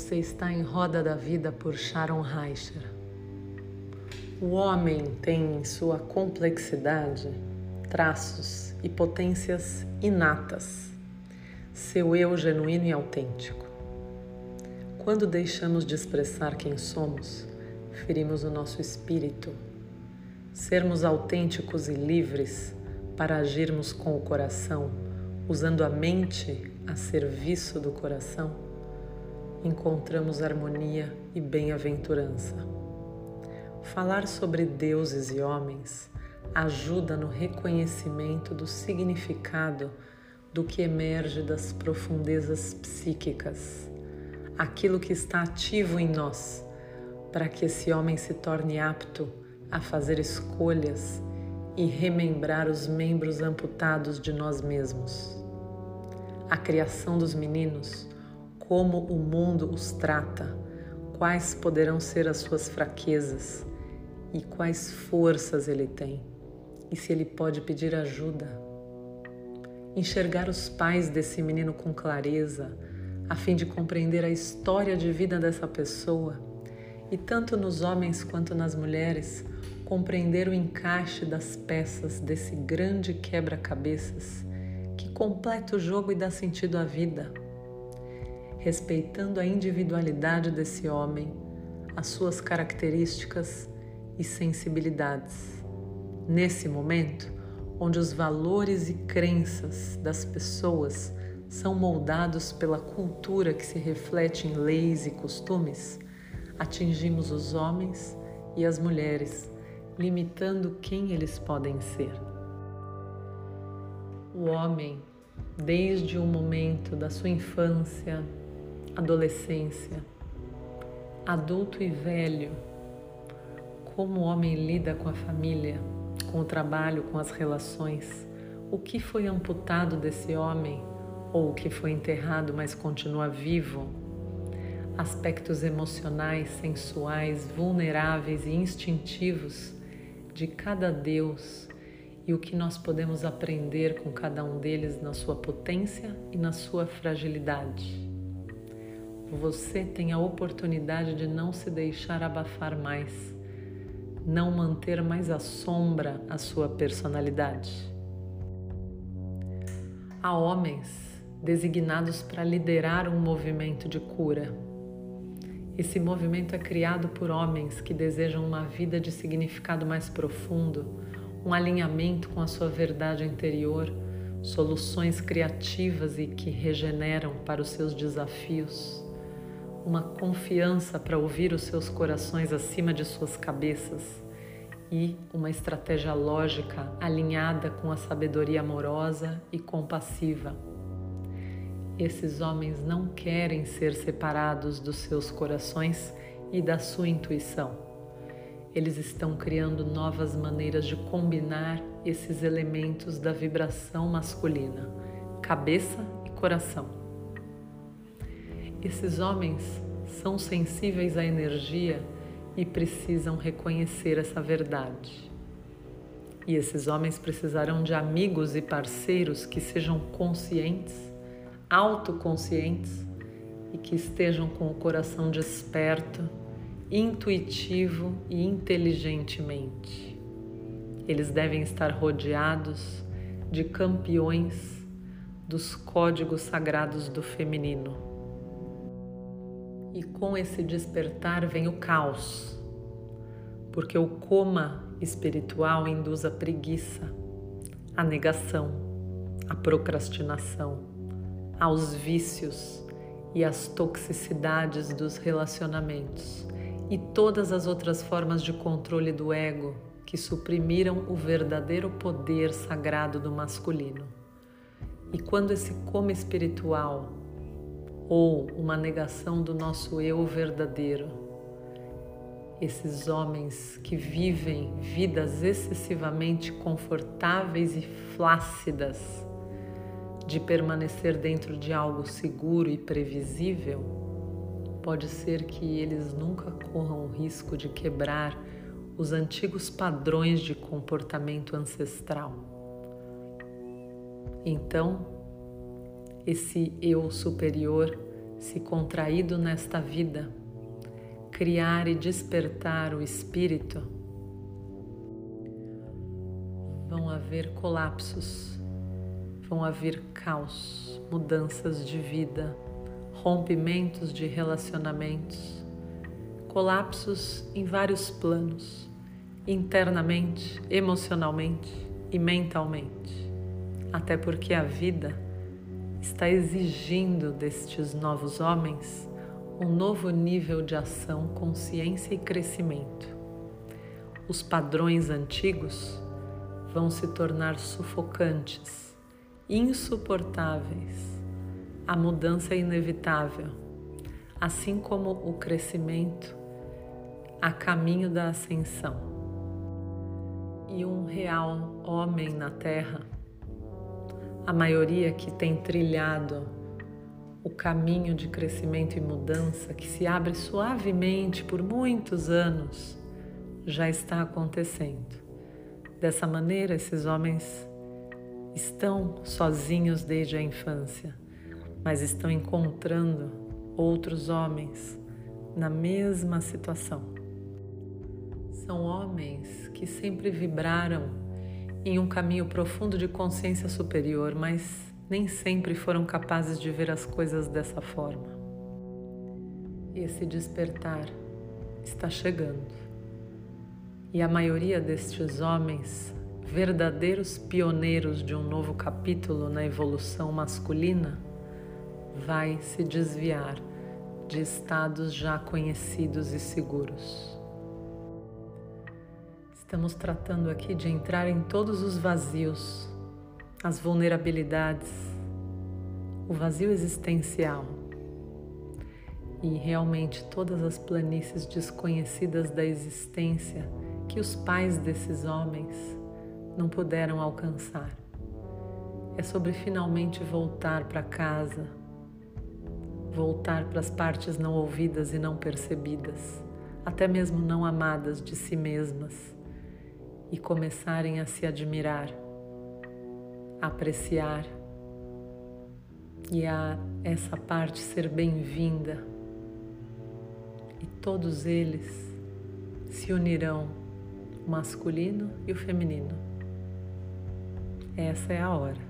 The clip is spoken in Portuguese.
Você está em Roda da Vida por Sharon Reicher. O homem tem em sua complexidade traços e potências inatas, seu eu genuíno e autêntico. Quando deixamos de expressar quem somos, ferimos o nosso espírito. Sermos autênticos e livres para agirmos com o coração, usando a mente a serviço do coração encontramos harmonia e bem-aventurança. Falar sobre deuses e homens ajuda no reconhecimento do significado do que emerge das profundezas psíquicas, aquilo que está ativo em nós, para que esse homem se torne apto a fazer escolhas e remembrar os membros amputados de nós mesmos. A criação dos meninos como o mundo os trata, quais poderão ser as suas fraquezas e quais forças ele tem, e se ele pode pedir ajuda. Enxergar os pais desse menino com clareza, a fim de compreender a história de vida dessa pessoa, e tanto nos homens quanto nas mulheres, compreender o encaixe das peças desse grande quebra-cabeças que completa o jogo e dá sentido à vida respeitando a individualidade desse homem, as suas características e sensibilidades. Nesse momento, onde os valores e crenças das pessoas são moldados pela cultura que se reflete em leis e costumes, atingimos os homens e as mulheres, limitando quem eles podem ser. O homem, desde o momento da sua infância, adolescência, adulto e velho, como o homem lida com a família, com o trabalho, com as relações, o que foi amputado desse homem ou o que foi enterrado, mas continua vivo, aspectos emocionais, sensuais, vulneráveis e instintivos de cada Deus e o que nós podemos aprender com cada um deles na sua potência e na sua fragilidade você tem a oportunidade de não se deixar abafar mais, não manter mais à sombra a sua personalidade. Há homens designados para liderar um movimento de cura. Esse movimento é criado por homens que desejam uma vida de significado mais profundo, um alinhamento com a sua verdade interior, soluções criativas e que regeneram para os seus desafios uma confiança para ouvir os seus corações acima de suas cabeças e uma estratégia lógica alinhada com a sabedoria amorosa e compassiva. Esses homens não querem ser separados dos seus corações e da sua intuição. Eles estão criando novas maneiras de combinar esses elementos da vibração masculina, cabeça e coração. Esses homens são sensíveis à energia e precisam reconhecer essa verdade. E esses homens precisarão de amigos e parceiros que sejam conscientes, autoconscientes e que estejam com o coração desperto, intuitivo e inteligentemente. Eles devem estar rodeados de campeões dos códigos sagrados do feminino e com esse despertar vem o caos, porque o coma espiritual induz a preguiça, a negação, a procrastinação, aos vícios e às toxicidades dos relacionamentos e todas as outras formas de controle do ego que suprimiram o verdadeiro poder sagrado do masculino. E quando esse coma espiritual ou uma negação do nosso eu verdadeiro. Esses homens que vivem vidas excessivamente confortáveis e flácidas, de permanecer dentro de algo seguro e previsível, pode ser que eles nunca corram o risco de quebrar os antigos padrões de comportamento ancestral. Então, esse eu superior se contraído nesta vida, criar e despertar o espírito, vão haver colapsos, vão haver caos, mudanças de vida, rompimentos de relacionamentos, colapsos em vários planos, internamente, emocionalmente e mentalmente. Até porque a vida está exigindo destes novos homens um novo nível de ação, consciência e crescimento. Os padrões antigos vão se tornar sufocantes, insuportáveis. A mudança é inevitável, assim como o crescimento a caminho da ascensão. E um real homem na Terra, a maioria que tem trilhado o caminho de crescimento e mudança que se abre suavemente por muitos anos já está acontecendo. Dessa maneira, esses homens estão sozinhos desde a infância, mas estão encontrando outros homens na mesma situação. São homens que sempre vibraram em um caminho profundo de consciência superior, mas nem sempre foram capazes de ver as coisas dessa forma. E esse despertar está chegando. E a maioria destes homens, verdadeiros pioneiros de um novo capítulo na evolução masculina, vai se desviar de estados já conhecidos e seguros. Estamos tratando aqui de entrar em todos os vazios as vulnerabilidades, o vazio existencial e realmente todas as planícies desconhecidas da existência que os pais desses homens não puderam alcançar. É sobre finalmente voltar para casa, voltar para as partes não ouvidas e não percebidas, até mesmo não amadas de si mesmas, e começarem a se admirar apreciar e a essa parte ser bem-vinda. E todos eles se unirão, o masculino e o feminino. Essa é a hora.